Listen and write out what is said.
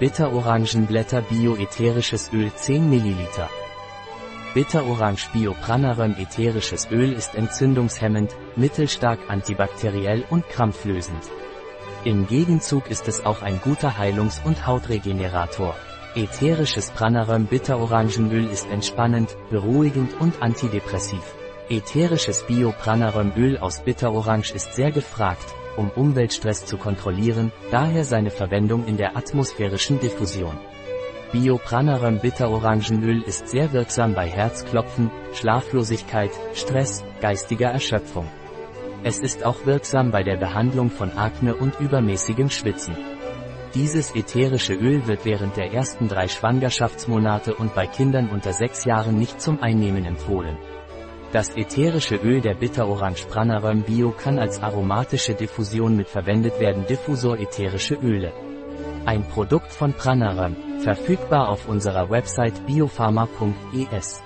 Bitterorangenblätter Bio-ätherisches Öl 10 ml. Bitterorange Bio Pranaröm ätherisches Öl ist entzündungshemmend, mittelstark antibakteriell und krampflösend. Im Gegenzug ist es auch ein guter Heilungs- und Hautregenerator. Ätherisches Pranaröm Bitterorangenöl ist entspannend, beruhigend und antidepressiv. Ätherisches Bio-Pranarömöl aus Bitterorange ist sehr gefragt, um Umweltstress zu kontrollieren, daher seine Verwendung in der atmosphärischen Diffusion. Biopranarum Bitterorangenöl ist sehr wirksam bei Herzklopfen, Schlaflosigkeit, Stress, geistiger Erschöpfung. Es ist auch wirksam bei der Behandlung von Akne und übermäßigem Schwitzen. Dieses ätherische Öl wird während der ersten drei Schwangerschaftsmonate und bei Kindern unter sechs Jahren nicht zum Einnehmen empfohlen. Das ätherische Öl der Bitterorange Pranarum Bio kann als aromatische Diffusion mit verwendet werden. Diffusor ätherische Öle. Ein Produkt von Pranarum, verfügbar auf unserer Website biopharma.es.